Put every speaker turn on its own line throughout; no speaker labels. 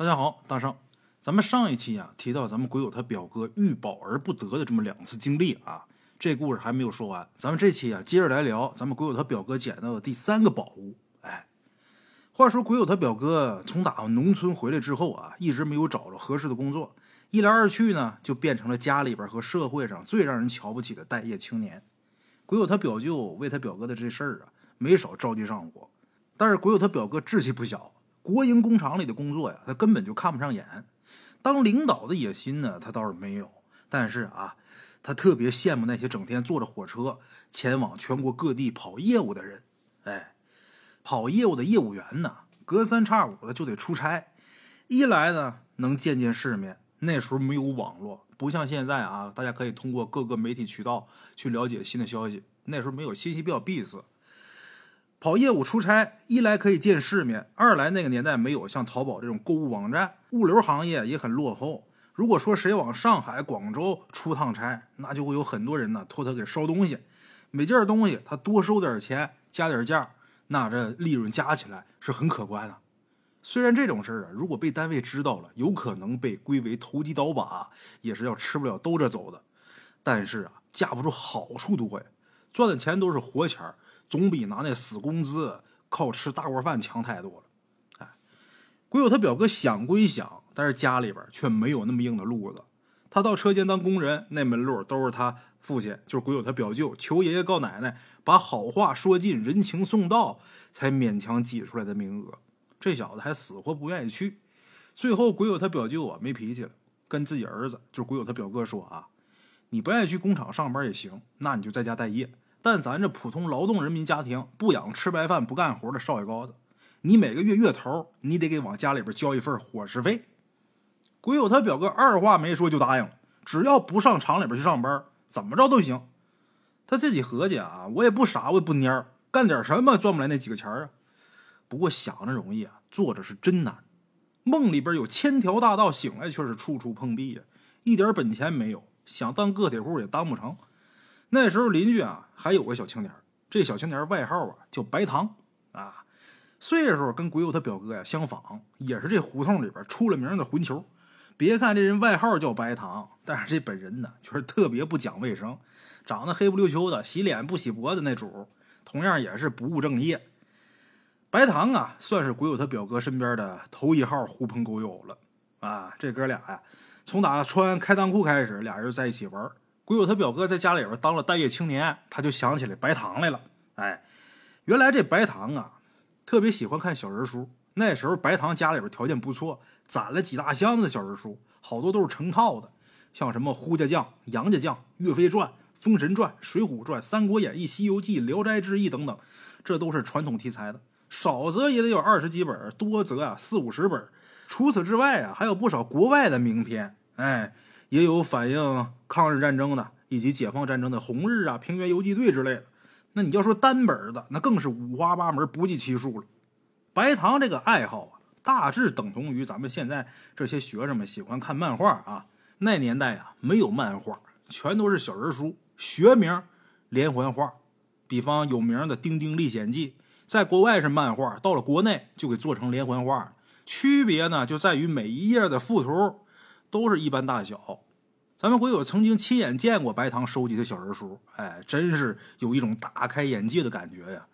大家好，大圣，咱们上一期啊提到咱们鬼友他表哥欲宝而不得的这么两次经历啊，这故事还没有说完，咱们这期啊接着来聊咱们鬼友他表哥捡到的第三个宝物。哎，话说鬼友他表哥从打农村回来之后啊，一直没有找着合适的工作，一来二去呢，就变成了家里边和社会上最让人瞧不起的待业青年。鬼友他表舅为他表哥的这事儿啊，没少着急上火，但是鬼友他表哥志气不小。国营工厂里的工作呀，他根本就看不上眼。当领导的野心呢，他倒是没有。但是啊，他特别羡慕那些整天坐着火车前往全国各地跑业务的人。哎，跑业务的业务员呢，隔三差五的就得出差。一来呢，能见见世面。那时候没有网络，不像现在啊，大家可以通过各个媒体渠道去了解新的消息。那时候没有信息比较闭塞。跑业务出差，一来可以见世面，二来那个年代没有像淘宝这种购物网站，物流行业也很落后。如果说谁往上海、广州出趟差，那就会有很多人呢托他给捎东西，每件东西他多收点钱，加点价，那这利润加起来是很可观的。虽然这种事儿啊，如果被单位知道了，有可能被归为投机倒把，也是要吃不了兜着走的。但是啊，架不住好处多呀，赚的钱都是活钱儿。总比拿那死工资靠吃大锅饭强太多了。哎，鬼友他表哥想归想，但是家里边却没有那么硬的路子。他到车间当工人，那门路都是他父亲，就是鬼友他表舅，求爷爷告奶奶，把好话说尽，人情送到，才勉强挤出来的名额。这小子还死活不愿意去。最后，鬼友他表舅啊没脾气了，跟自己儿子，就是鬼友他表哥说啊：“你不愿意去工厂上班也行，那你就在家待业。”但咱这普通劳动人民家庭不养吃白饭不干活的少爷高子，你每个月月头你得给往家里边交一份伙食费。鬼友他表哥二话没说就答应了，只要不上厂里边去上班，怎么着都行。他自己合计啊，我也不傻，我也不蔫干点什么赚不来那几个钱啊。不过想着容易啊，做着是真难。梦里边有千条大道，醒来却是处处碰壁呀，一点本钱没有，想当个体户也当不成。那时候邻居啊还有个小青年，这小青年外号啊叫白糖啊，岁数跟鬼友他表哥呀相仿，也是这胡同里边出了名的混球。别看这人外号叫白糖，但是这本人呢却是特别不讲卫生，长得黑不溜秋的，洗脸不洗脖子那主，同样也是不务正业。白糖啊算是鬼友他表哥身边的头一号狐朋狗友了啊，这哥俩呀从打穿开裆裤开始，俩人在一起玩。鬼友他表哥在家里边当了待业青年，他就想起来白糖来了。哎，原来这白糖啊，特别喜欢看小人书。那时候白糖家里边条件不错，攒了几大箱子的小人书，好多都是成套的，像什么呼家将、杨家将、岳飞传、封神传、水浒传、三国演义、西游记、聊斋志异等等，这都是传统题材的，少则也得有二十几本，多则啊四五十本。除此之外啊，还有不少国外的名篇。哎。也有反映抗日战争的，以及解放战争的《红日》啊、《平原游击队》之类的。那你要说单本的，那更是五花八门、不计其数了。白糖这个爱好啊，大致等同于咱们现在这些学生们喜欢看漫画啊。那年代啊，没有漫画，全都是小人书，学名连环画。比方有名的《丁丁历险记》，在国外是漫画，到了国内就给做成连环画。区别呢，就在于每一页的附图。都是一般大小，咱们鬼友曾经亲眼见过白糖收集的小人书，哎，真是有一种大开眼界的感觉呀！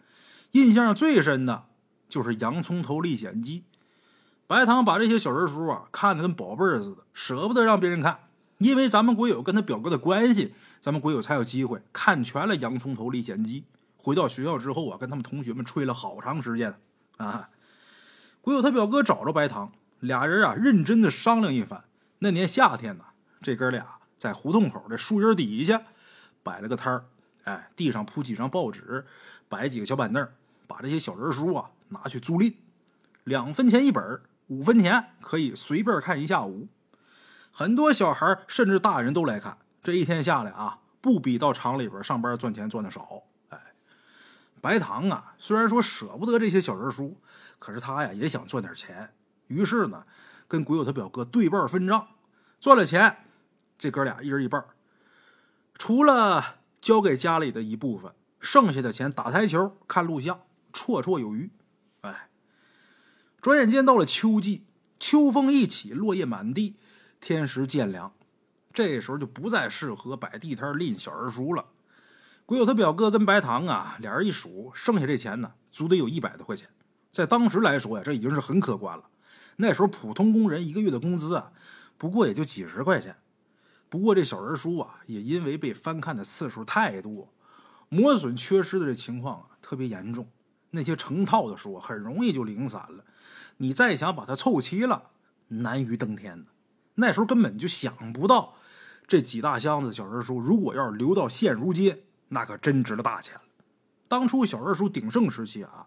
印象最深的就是《洋葱头历险记》，白糖把这些小人书啊看得跟宝贝似的，舍不得让别人看，因为咱们鬼友跟他表哥的关系，咱们鬼友才有机会看全了《洋葱头历险记》。回到学校之后啊，跟他们同学们吹了好长时间啊。鬼友他表哥找着白糖，俩人啊认真的商量一番。那年夏天呢，这哥俩在胡同口的树荫底下摆了个摊儿，哎，地上铺几张报纸，摆几个小板凳，把这些小人书啊拿去租赁，两分钱一本，五分钱可以随便看一下午。很多小孩甚至大人都来看，这一天下来啊，不比到厂里边上班赚钱赚的少。哎，白糖啊，虽然说舍不得这些小人书，可是他呀也想赚点钱，于是呢。跟鬼友他表哥对半分账，赚了钱，这哥俩一人一半。除了交给家里的一部分，剩下的钱打台球、看录像，绰绰有余。哎，转眼间到了秋季，秋风一起，落叶满地，天时渐凉，这时候就不再适合摆地摊拎小人书了。鬼友他表哥跟白糖啊，俩人一数，剩下这钱呢，足得有一百多块钱。在当时来说呀，这已经是很可观了。那时候普通工人一个月的工资啊，不过也就几十块钱。不过这小人书啊，也因为被翻看的次数太多，磨损缺失的这情况啊，特别严重。那些成套的书很容易就零散了，你再想把它凑齐了，难于登天的。那时候根本就想不到，这几大箱子小人书，如果要是留到现如今。那可真值了大钱了。当初小人书鼎盛时期啊，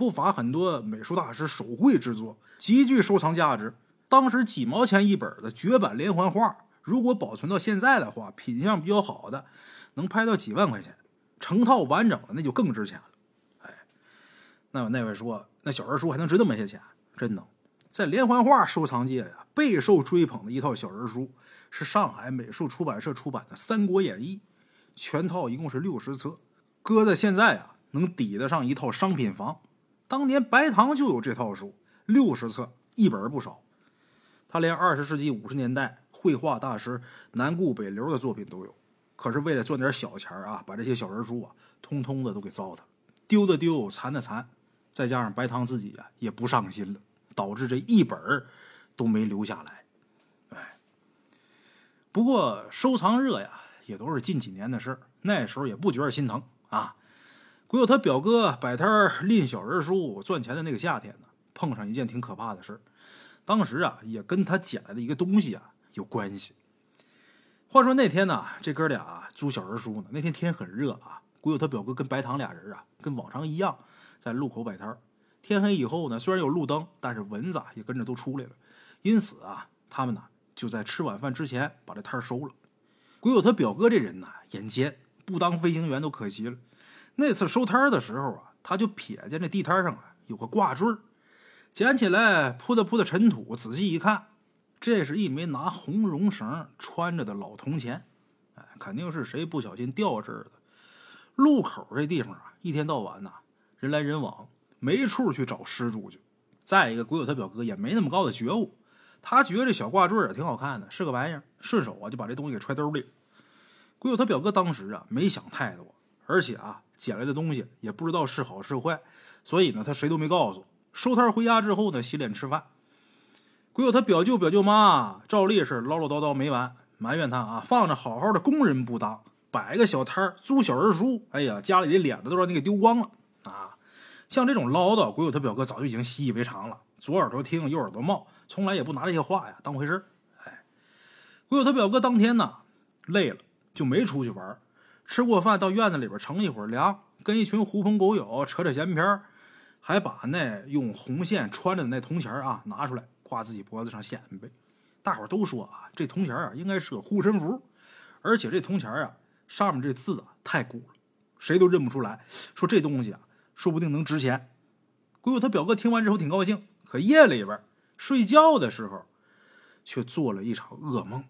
不乏很多美术大师手绘制作，极具收藏价值。当时几毛钱一本的绝版连环画，如果保存到现在的话，品相比较好的，能拍到几万块钱。成套完整的那就更值钱了。哎，那么那位说，那小人书还能值那么些钱？真能。在连环画收藏界呀，备受追捧的一套小人书，是上海美术出版社出版的《三国演义》。全套一共是六十册，搁在现在啊，能抵得上一套商品房。当年白糖就有这套书，六十册，一本不少。他连二十世纪五十年代绘画大师南顾北流的作品都有。可是为了赚点小钱啊，把这些小人书啊，通通的都给糟蹋，丢的丢，残的残。再加上白糖自己啊，也不上心了，导致这一本都没留下来。哎，不过收藏热呀。也都是近几年的事那时候也不觉得心疼啊。鬼友他表哥摆摊拎小人书赚钱的那个夏天呢，碰上一件挺可怕的事当时啊，也跟他捡来的一个东西啊有关系。话说那天呢，这哥俩租小人书呢，那天天很热啊。鬼友他表哥跟白糖俩人啊，跟往常一样在路口摆摊天黑以后呢，虽然有路灯，但是蚊子也跟着都出来了。因此啊，他们呢就在吃晚饭之前把这摊收了。鬼友他表哥这人呐，眼尖，不当飞行员都可惜了。那次收摊的时候啊，他就瞥见这地摊上啊有个挂坠捡起来铺的铺的尘土，仔细一看，这是一枚拿红绒绳穿着的老铜钱。哎，肯定是谁不小心掉这儿的。路口这地方啊，一天到晚呐，人来人往，没处去找失主去。再一个，鬼友他表哥也没那么高的觉悟。他觉得这小挂坠啊挺好看的，是个玩意儿，顺手啊就把这东西给揣兜里。鬼友他表哥当时啊没想太多，而且啊捡来的东西也不知道是好是坏，所以呢他谁都没告诉。收摊回家之后呢洗脸吃饭。鬼友他表舅表舅妈照例是唠唠叨叨没完，埋怨他啊放着好好的工人不当，摆个小摊租小人书，哎呀家里的脸子都让你给丢光了啊！像这种唠叨，鬼友他表哥早就已经习以为常了，左耳朵听右耳朵冒。从来也不拿这些话呀当回事哎，鬼友他表哥当天呢累了就没出去玩吃过饭到院子里边乘一会儿凉，跟一群狐朋狗友扯扯闲篇还把那用红线穿着的那铜钱啊拿出来挂自己脖子上显摆。大伙都说啊，这铜钱啊应该是个护身符，而且这铜钱啊上面这字啊太古了，谁都认不出来。说这东西啊说不定能值钱。鬼友他表哥听完之后挺高兴，可夜里边。睡觉的时候，却做了一场噩梦。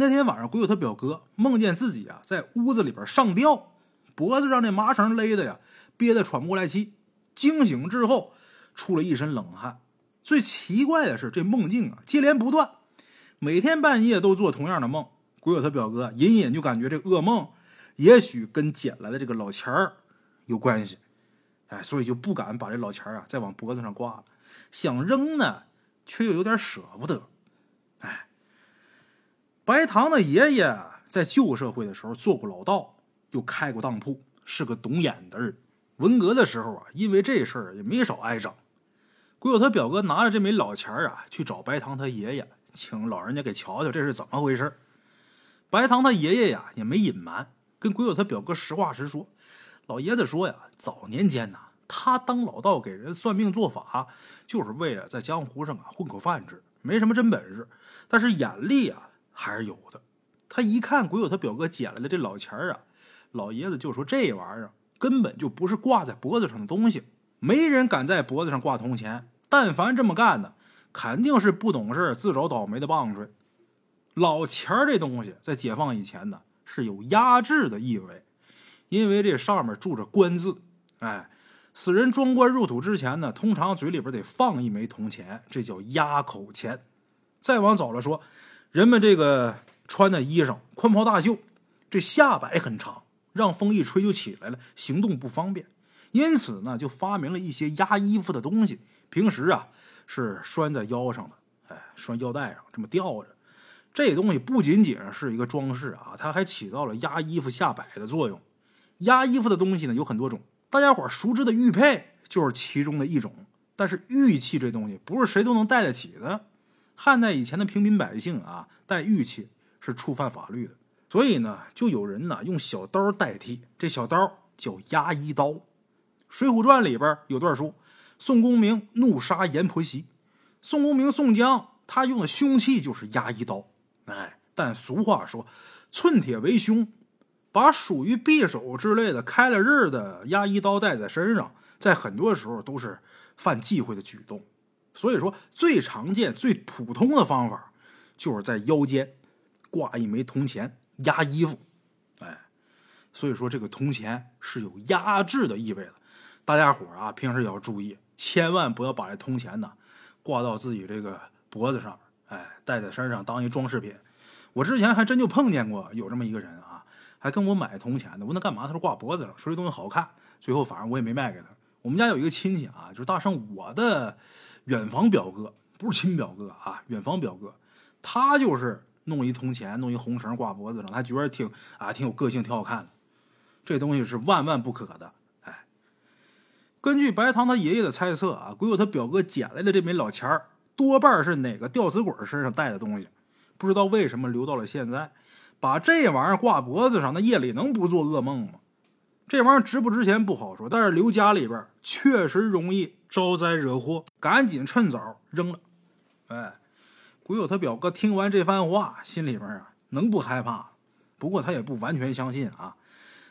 那天晚上，鬼友他表哥梦见自己啊在屋子里边上吊，脖子上那麻绳勒的呀，憋得喘不过来气。惊醒之后，出了一身冷汗。最奇怪的是，这梦境啊接连不断，每天半夜都做同样的梦。鬼友他表哥隐隐就感觉这噩梦也许跟捡来的这个老钱儿有关系，哎，所以就不敢把这老钱儿啊再往脖子上挂了。想扔呢，却又有点舍不得。白糖的爷爷在旧社会的时候做过老道，又开过当铺，是个懂眼的人。文革的时候啊，因为这事儿也没少挨整。鬼友他表哥拿着这枚老钱啊，去找白糖他爷爷，请老人家给瞧瞧这是怎么回事。白糖他爷爷呀也没隐瞒，跟鬼友他表哥实话实说。老爷子说呀，早年间呐。他当老道给人算命做法，就是为了在江湖上啊混口饭吃，没什么真本事，但是眼力啊还是有的。他一看鬼友他表哥捡来的这老钱儿啊，老爷子就说这玩意儿根本就不是挂在脖子上的东西，没人敢在脖子上挂铜钱。但凡这么干的，肯定是不懂事、自找倒霉的棒槌。老钱儿这东西在解放以前呢是有压制的意味，因为这上面住着官字，哎。死人装棺入土之前呢，通常嘴里边得放一枚铜钱，这叫压口钱。再往早了说，人们这个穿的衣裳宽袍大袖，这下摆很长，让风一吹就起来了，行动不方便。因此呢，就发明了一些压衣服的东西。平时啊，是拴在腰上的，哎，拴腰带上这么吊着。这东西不仅仅是一个装饰啊，它还起到了压衣服下摆的作用。压衣服的东西呢有很多种，大家伙熟知的玉佩就是其中的一种。但是玉器这东西不是谁都能戴得起的。汉代以前的平民百姓啊，戴玉器是触犯法律的，所以呢，就有人呢用小刀代替。这小刀叫压衣刀。《水浒传》里边有段说，宋公明怒杀阎婆惜，宋公明宋江他用的凶器就是压衣刀。哎，但俗话说，寸铁为凶。把属于匕首之类的开了刃的压衣刀带在身上，在很多时候都是犯忌讳的举动。所以说，最常见、最普通的方法，就是在腰间挂一枚铜钱压衣服。哎，所以说这个铜钱是有压制的意味的。大家伙啊，平时也要注意，千万不要把这铜钱呢挂到自己这个脖子上，哎，戴在身上当一装饰品。我之前还真就碰见过有这么一个人啊。还跟我买铜钱呢，问他干嘛？他说挂脖子上，说这东西好看。最后反正我也没卖给他。我们家有一个亲戚啊，就是大圣我的远房表哥，不是亲表哥啊，远房表哥，他就是弄一铜钱，弄一红绳挂脖子上，他觉得挺啊挺有个性，挺好看的。这东西是万万不可的。哎，根据白糖他爷爷的猜测啊，鬼友他表哥捡来的这枚老钱儿，多半是哪个吊死鬼身上带的东西，不知道为什么留到了现在。把这玩意儿挂脖子上，那夜里能不做噩梦吗？这玩意儿值不值钱不好说，但是留家里边确实容易招灾惹祸，赶紧趁早扔了。哎，鬼友他表哥听完这番话，心里边啊能不害怕？不过他也不完全相信啊，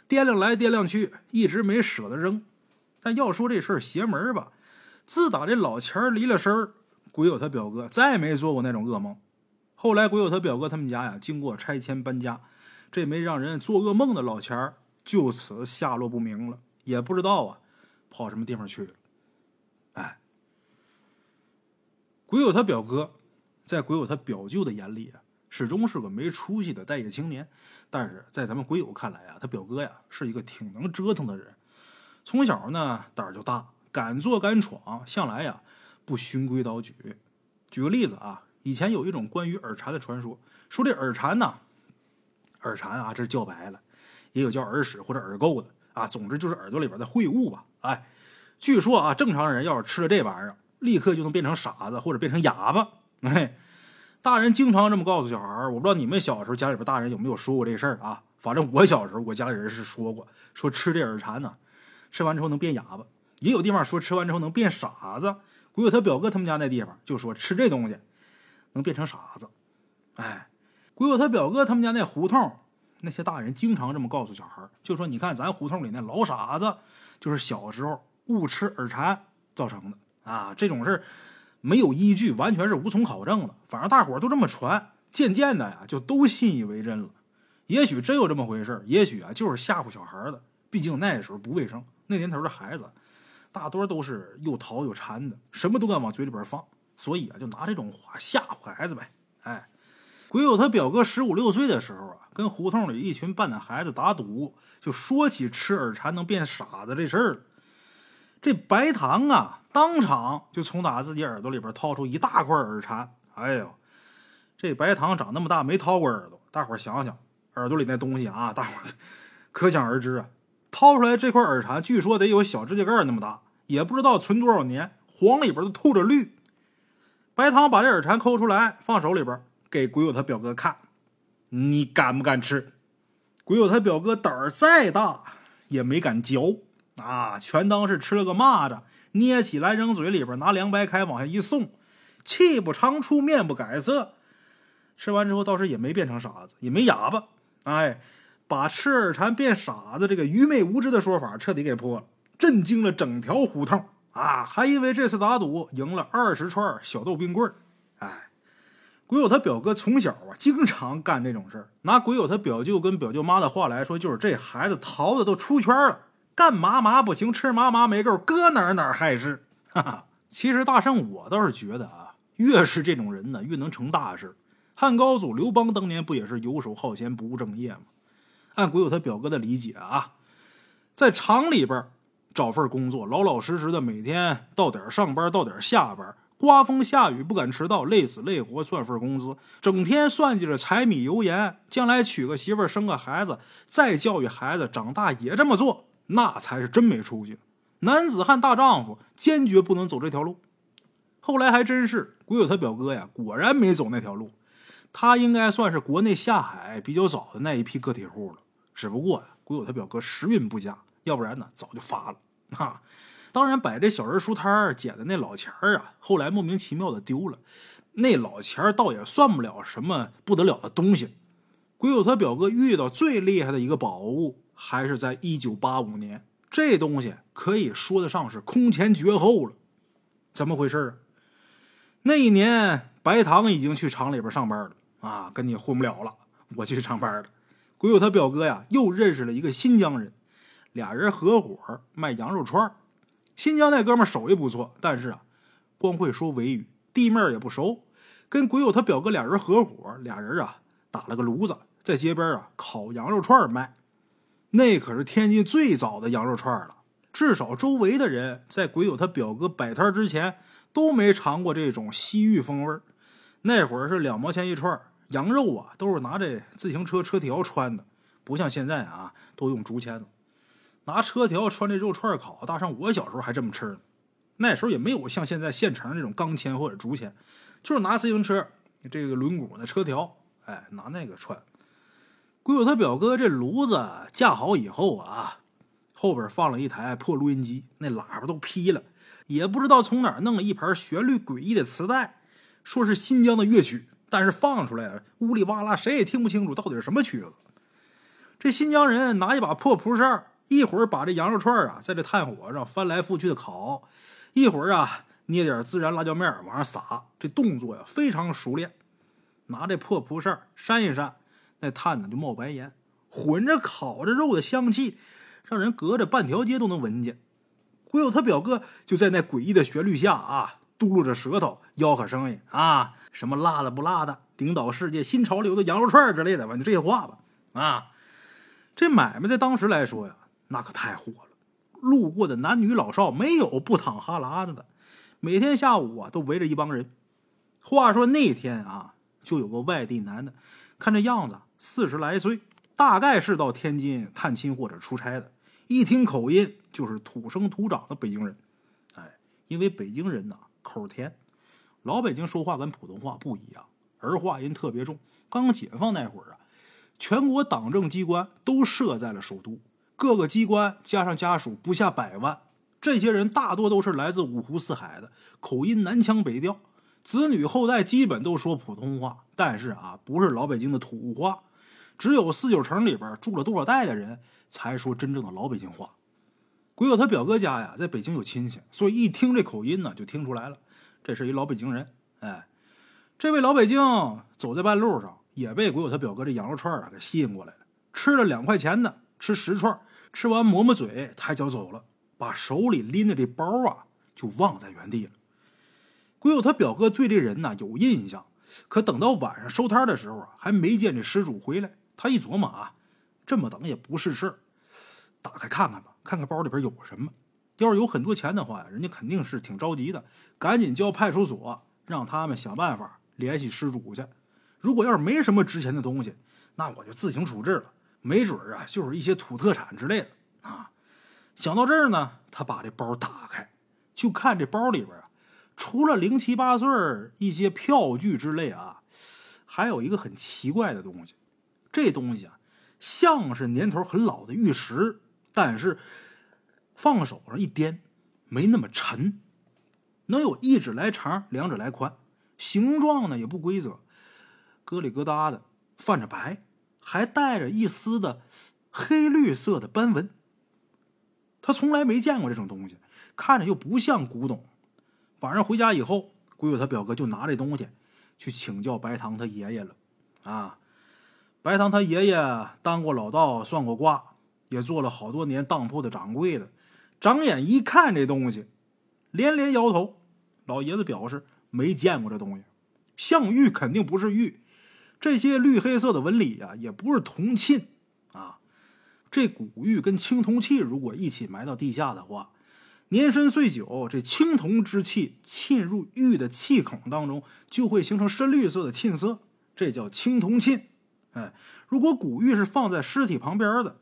掂量来掂量去，一直没舍得扔。但要说这事儿邪门吧，自打这老钱离了身鬼友他表哥再没做过那种噩梦。后来，鬼友他表哥他们家呀，经过拆迁搬家，这没让人做噩梦的老钱就此下落不明了，也不知道啊，跑什么地方去了。哎，鬼友他表哥，在鬼友他表舅的眼里啊，始终是个没出息的待业青年。但是在咱们鬼友看来啊，他表哥呀，是一个挺能折腾的人。从小呢，胆儿就大，敢做敢闯，向来呀，不循规蹈矩。举个例子啊。以前有一种关于耳禅的传说，说这耳禅呢，耳禅啊，这是叫白了，也有叫耳屎或者耳垢的啊，总之就是耳朵里边的秽物吧。哎，据说啊，正常人要是吃了这玩意儿，立刻就能变成傻子或者变成哑巴。哎，大人经常这么告诉小孩我不知道你们小时候家里边大人有没有说过这事儿啊？反正我小时候我家里人是说过，说吃这耳蝉呢，吃完之后能变哑巴，也有地方说吃完之后能变傻子。鬼友他表哥他们家那地方就说吃这东西。能变成傻子，哎，鬼友他表哥他们家那胡同，那些大人经常这么告诉小孩就说：“你看咱胡同里那老傻子，就是小时候误吃耳蝉造成的啊。”这种事没有依据，完全是无从考证的。反正大伙都这么传，渐渐的呀，就都信以为真了。也许真有这么回事也许啊，就是吓唬小孩的。毕竟那时候不卫生，那年头的孩子大多都是又淘又馋的，什么都敢往嘴里边放。所以啊，就拿这种话吓唬孩子呗。哎，鬼友他表哥十五六岁的时候啊，跟胡同里一群半大孩子打赌，就说起吃耳蝉能变傻子这事儿。这白糖啊，当场就从打自己耳朵里边掏出一大块耳蝉。哎呦，这白糖长那么大没掏过耳朵，大伙想想，耳朵里那东西啊，大伙 可想而知啊。掏出来这块耳蝉，据说得有小指甲盖那么大，也不知道存多少年，黄里边都透着绿。白糖把这耳蝉抠出来，放手里边，给鬼友他表哥看。你敢不敢吃？鬼友他表哥胆儿再大，也没敢嚼啊，全当是吃了个蚂蚱，捏起来扔嘴里边，拿凉白开往下一送，气不长出，面不改色。吃完之后倒是也没变成傻子，也没哑巴。哎，把吃耳蝉变傻子这个愚昧无知的说法彻底给破了，震惊了整条胡同。啊，还因为这次打赌赢了二十串小豆冰棍儿，鬼友他表哥从小啊经常干这种事儿。拿鬼友他表舅跟表舅妈的话来说，就是这孩子淘的都出圈了，干嘛嘛不行，吃嘛嘛没够，搁哪哪还是。哈哈，其实大圣我倒是觉得啊，越是这种人呢，越能成大事。汉高祖刘邦当年不也是游手好闲、不务正业吗？按鬼友他表哥的理解啊，在厂里边找份工作，老老实实的每天到点上班，到点下班。刮风下雨不敢迟到，累死累活赚份工资，整天算计着柴米油盐，将来娶个媳妇生个孩子，再教育孩子长大也这么做，那才是真没出息。男子汉大丈夫，坚决不能走这条路。后来还真是，鬼友他表哥呀，果然没走那条路。他应该算是国内下海比较早的那一批个体户了。只不过呀，鬼友他表哥时运不佳，要不然呢，早就发了啊。当然，摆这小人书摊捡的那老钱儿啊，后来莫名其妙的丢了。那老钱儿倒也算不了什么不得了的东西。鬼友他表哥遇到最厉害的一个宝物，还是在一九八五年。这东西可以说得上是空前绝后了。怎么回事啊？那一年，白糖已经去厂里边上班了啊，跟你混不了了，我去上班了。鬼友他表哥呀，又认识了一个新疆人，俩人合伙卖羊肉串儿。新疆那哥们手艺不错，但是啊，光会说维语，地面也不熟。跟鬼友他表哥俩人合伙，俩人啊打了个炉子，在街边啊烤羊肉串卖。那可是天津最早的羊肉串了，至少周围的人在鬼友他表哥摆摊之前都没尝过这种西域风味那会儿是两毛钱一串，羊肉啊都是拿这自行车车条穿的，不像现在啊都用竹签子。拿车条穿这肉串烤，大上我小时候还这么吃呢。那时候也没有像现在现成那种钢签或者竹签，就是拿自行车这个轮毂的车条，哎，拿那个串。鬼友他表哥这炉子架好以后啊，后边放了一台破录音机，那喇叭都劈了，也不知道从哪弄了一盘旋律诡异的磁带，说是新疆的乐曲，但是放出来呜里哇啦，谁也听不清楚到底是什么曲子。这新疆人拿一把破蒲扇。一会儿把这羊肉串啊，在这炭火上翻来覆去的烤，一会儿啊捏点孜然辣椒面往上撒，这动作呀非常熟练。拿这破蒲扇扇一扇，那炭呢就冒白烟，混着烤着肉的香气，让人隔着半条街都能闻见。鬼友他表哥就在那诡异的旋律下啊，嘟噜着舌头，吆喝声音啊，什么辣的不辣的，领导世界新潮流的羊肉串之类的，反正这些话吧。啊，这买卖在当时来说呀。那可太火了，路过的男女老少没有不淌哈喇子的。每天下午啊，都围着一帮人。话说那天啊，就有个外地男的，看这样子四十来岁，大概是到天津探亲或者出差的。一听口音，就是土生土长的北京人。哎，因为北京人呐口甜，老北京说话跟普通话不一样，儿化音特别重。刚解放那会儿啊，全国党政机关都设在了首都。各个机关加上家属不下百万，这些人大多都是来自五湖四海的，口音南腔北调，子女后代基本都说普通话，但是啊，不是老北京的土话。只有四九城里边住了多少代的人才说真正的老北京话。鬼友他表哥家呀，在北京有亲戚，所以一听这口音呢，就听出来了，这是一老北京人。哎，这位老北京走在半路上，也被鬼友他表哥这羊肉串啊给吸引过来了，吃了两块钱的，吃十串。吃完抹抹嘴，抬脚走了，把手里拎的这包啊就忘在原地了。鬼友他表哥对这人呢有印象，可等到晚上收摊的时候啊，还没见这失主回来。他一琢磨啊，这么等也不是事儿，打开看看吧，看看包里边有什么。要是有很多钱的话，人家肯定是挺着急的，赶紧叫派出所，让他们想办法联系失主去。如果要是没什么值钱的东西，那我就自行处置了。没准啊，就是一些土特产之类的啊。想到这儿呢，他把这包打开，就看这包里边啊，除了零七八碎一些票据之类啊，还有一个很奇怪的东西。这东西啊，像是年头很老的玉石，但是放手上一掂，没那么沉，能有一指来长，两指来宽，形状呢也不规则，疙里疙瘩的，泛着白。还带着一丝的黑绿色的斑纹。他从来没见过这种东西，看着又不像古董。晚上回家以后，鬼友他表哥就拿这东西去请教白糖他爷爷了。啊，白糖他爷爷当过老道，算过卦，也做了好多年当铺的掌柜的，长眼一看这东西，连连摇头。老爷子表示没见过这东西，像玉肯定不是玉，这些绿黑色的纹理呀，也不是铜沁啊。这古玉跟青铜器如果一起埋到地下的话，年深岁久，这青铜之气沁入玉的气孔当中，就会形成深绿色的沁色，这叫青铜沁。哎，如果古玉是放在尸体旁边的，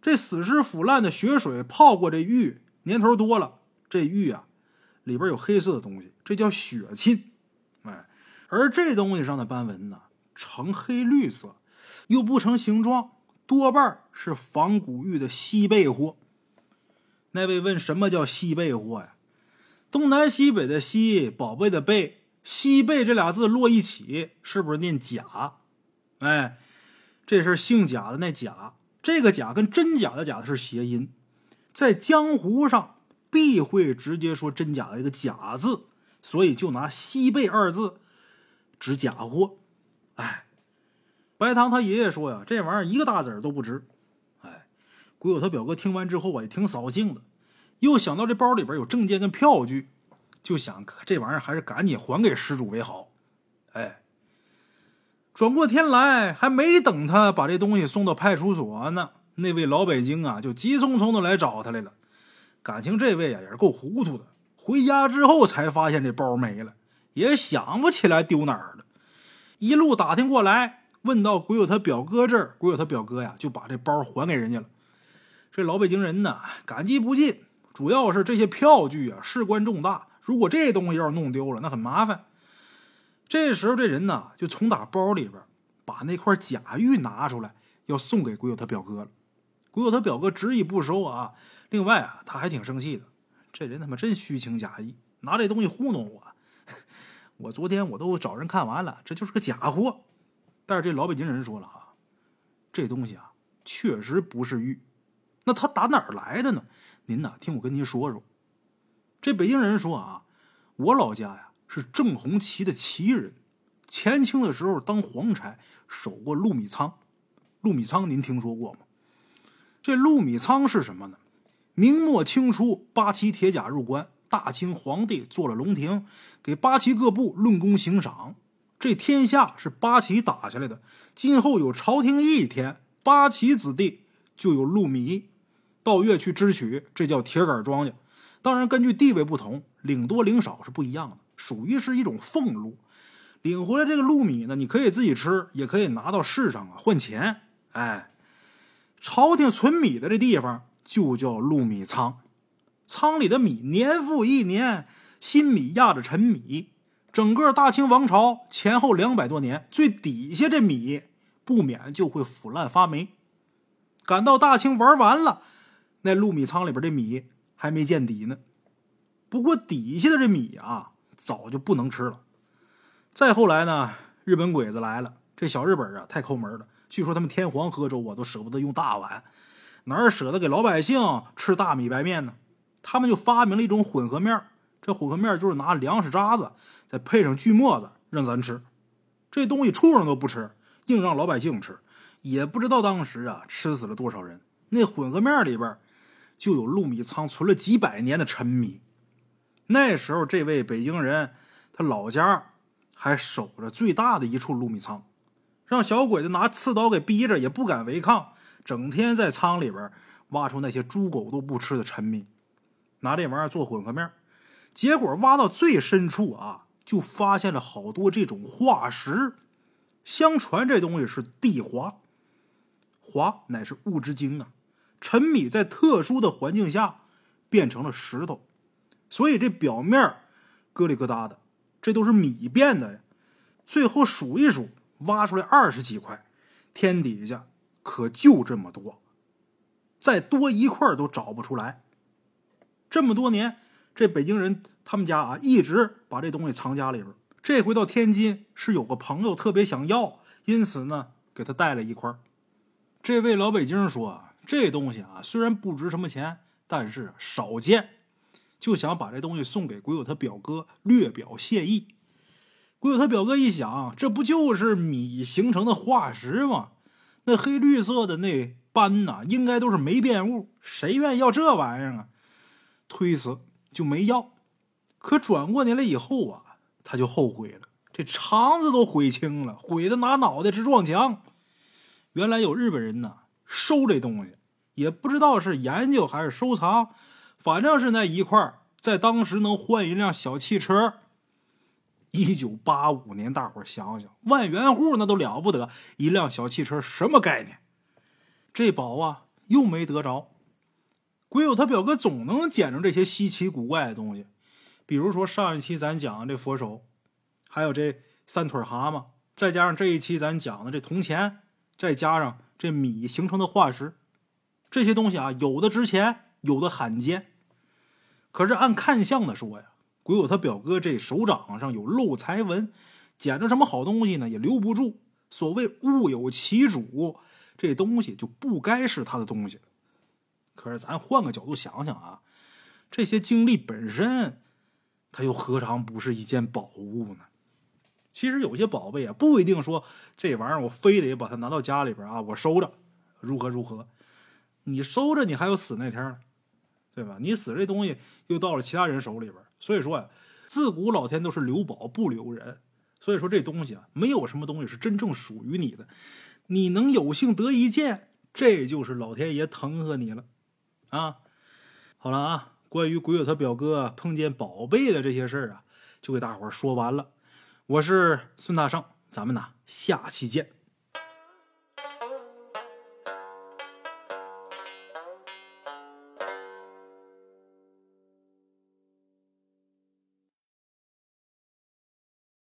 这死尸腐烂的血水泡过这玉，年头多了，这玉啊里边有黑色的东西，这叫血沁。哎，而这东西上的斑纹呢，呈黑绿色，又不成形状，多半是仿古玉的西贝货。那位问什么叫西贝货呀？东南西北的西，宝贝的贝，西贝这俩字落一起，是不是念假？哎，这是姓贾的那贾，这个贾跟真假的假是谐音，在江湖上必会直接说真假的一个假字，所以就拿西贝二字指假货。哎，白糖他爷爷说呀，这玩意儿一个大子儿都不值。哎，鬼友他表哥听完之后啊，也挺扫兴的，又想到这包里边有证件跟票据，就想这玩意儿还是赶紧还给失主为好。哎。转过天来，还没等他把这东西送到派出所呢，那位老北京啊，就急匆匆的来找他来了。感情这位啊也是够糊涂的，回家之后才发现这包没了，也想不起来丢哪儿了。一路打听过来，问到鬼友他表哥这儿，鬼友他表哥呀就把这包还给人家了。这老北京人呢，感激不尽，主要是这些票据啊事关重大，如果这东西要是弄丢了，那很麻烦。这时候，这人呢就从打包里边把那块假玉拿出来，要送给鬼友他表哥了。鬼友他表哥执意不收啊。另外啊，他还挺生气的，这人他妈真虚情假意，拿这东西糊弄我。我昨天我都找人看完了，这就是个假货。但是这老北京人说了啊，这东西啊确实不是玉，那他打哪儿来的呢？您呢听我跟您说说。这北京人说啊，我老家呀。是正红旗的旗人，前清的时候当皇差，守过陆米仓。陆米仓您听说过吗？这陆米仓是什么呢？明末清初，八旗铁甲入关，大清皇帝做了龙庭，给八旗各部论功行赏。这天下是八旗打下来的，今后有朝廷一天，八旗子弟就有禄米，到月去支取，这叫铁杆庄稼。当然，根据地位不同，领多领少是不一样的。属于是一种俸禄，领回来这个禄米呢，你可以自己吃，也可以拿到市上啊换钱。哎，朝廷存米的这地方就叫禄米仓，仓里的米年复一年，新米压着陈米。整个大清王朝前后两百多年，最底下这米不免就会腐烂发霉。赶到大清玩完了，那禄米仓里边这米还没见底呢。不过底下的这米啊。早就不能吃了。再后来呢，日本鬼子来了，这小日本啊太抠门了。据说他们天皇喝粥啊都舍不得用大碗，哪舍得给老百姓吃大米白面呢？他们就发明了一种混合面这混合面就是拿粮食渣子再配上锯末子让咱吃。这东西畜生都不吃，硬让老百姓吃，也不知道当时啊吃死了多少人。那混合面里边就有陆米仓存了几百年的陈米。那时候，这位北京人，他老家还守着最大的一处禄米仓，让小鬼子拿刺刀给逼着，也不敢违抗，整天在仓里边挖出那些猪狗都不吃的陈米，拿这玩意儿做混合面。结果挖到最深处啊，就发现了好多这种化石。相传这东西是地华，华乃是物之精啊。陈米在特殊的环境下变成了石头。所以这表面疙里疙瘩的，这都是米变的呀。最后数一数，挖出来二十几块，天底下可就这么多，再多一块都找不出来。这么多年，这北京人他们家啊，一直把这东西藏家里边。这回到天津，是有个朋友特别想要，因此呢，给他带了一块。这位老北京说：“这东西啊，虽然不值什么钱，但是少见。”就想把这东西送给鬼友他表哥，略表谢意。鬼友他表哥一想，这不就是米形成的化石吗？那黑绿色的那斑呐，应该都是霉变物，谁愿意要这玩意儿啊？推辞就没要。可转过年来以后啊，他就后悔了，这肠子都悔青了，悔得拿脑袋直撞墙。原来有日本人呢收这东西，也不知道是研究还是收藏，反正是那一块在当时能换一辆小汽车。一九八五年，大伙想想，万元户那都了不得，一辆小汽车什么概念？这宝啊，又没得着。鬼友他表哥总能捡着这些稀奇古怪的东西，比如说上一期咱讲的这佛手，还有这三腿蛤蟆，再加上这一期咱讲的这铜钱，再加上这米形成的化石，这些东西啊，有的值钱，有的罕见。可是按看相的说呀。鬼友他表哥这手掌上有漏财纹，捡着什么好东西呢？也留不住。所谓物有其主，这东西就不该是他的东西。可是咱换个角度想想啊，这些经历本身，它又何尝不是一件宝物呢？其实有些宝贝啊，不一定说这玩意儿我非得把它拿到家里边啊，我收着，如何如何？你收着，你还有死那天呢，对吧？你死这东西又到了其他人手里边。所以说呀，自古老天都是留宝不留人。所以说这东西啊，没有什么东西是真正属于你的。你能有幸得一件，这就是老天爷疼和你了啊！好了啊，关于鬼友他表哥碰见宝贝的这些事儿啊，就给大伙说完了。我是孙大圣，咱们呢下期见。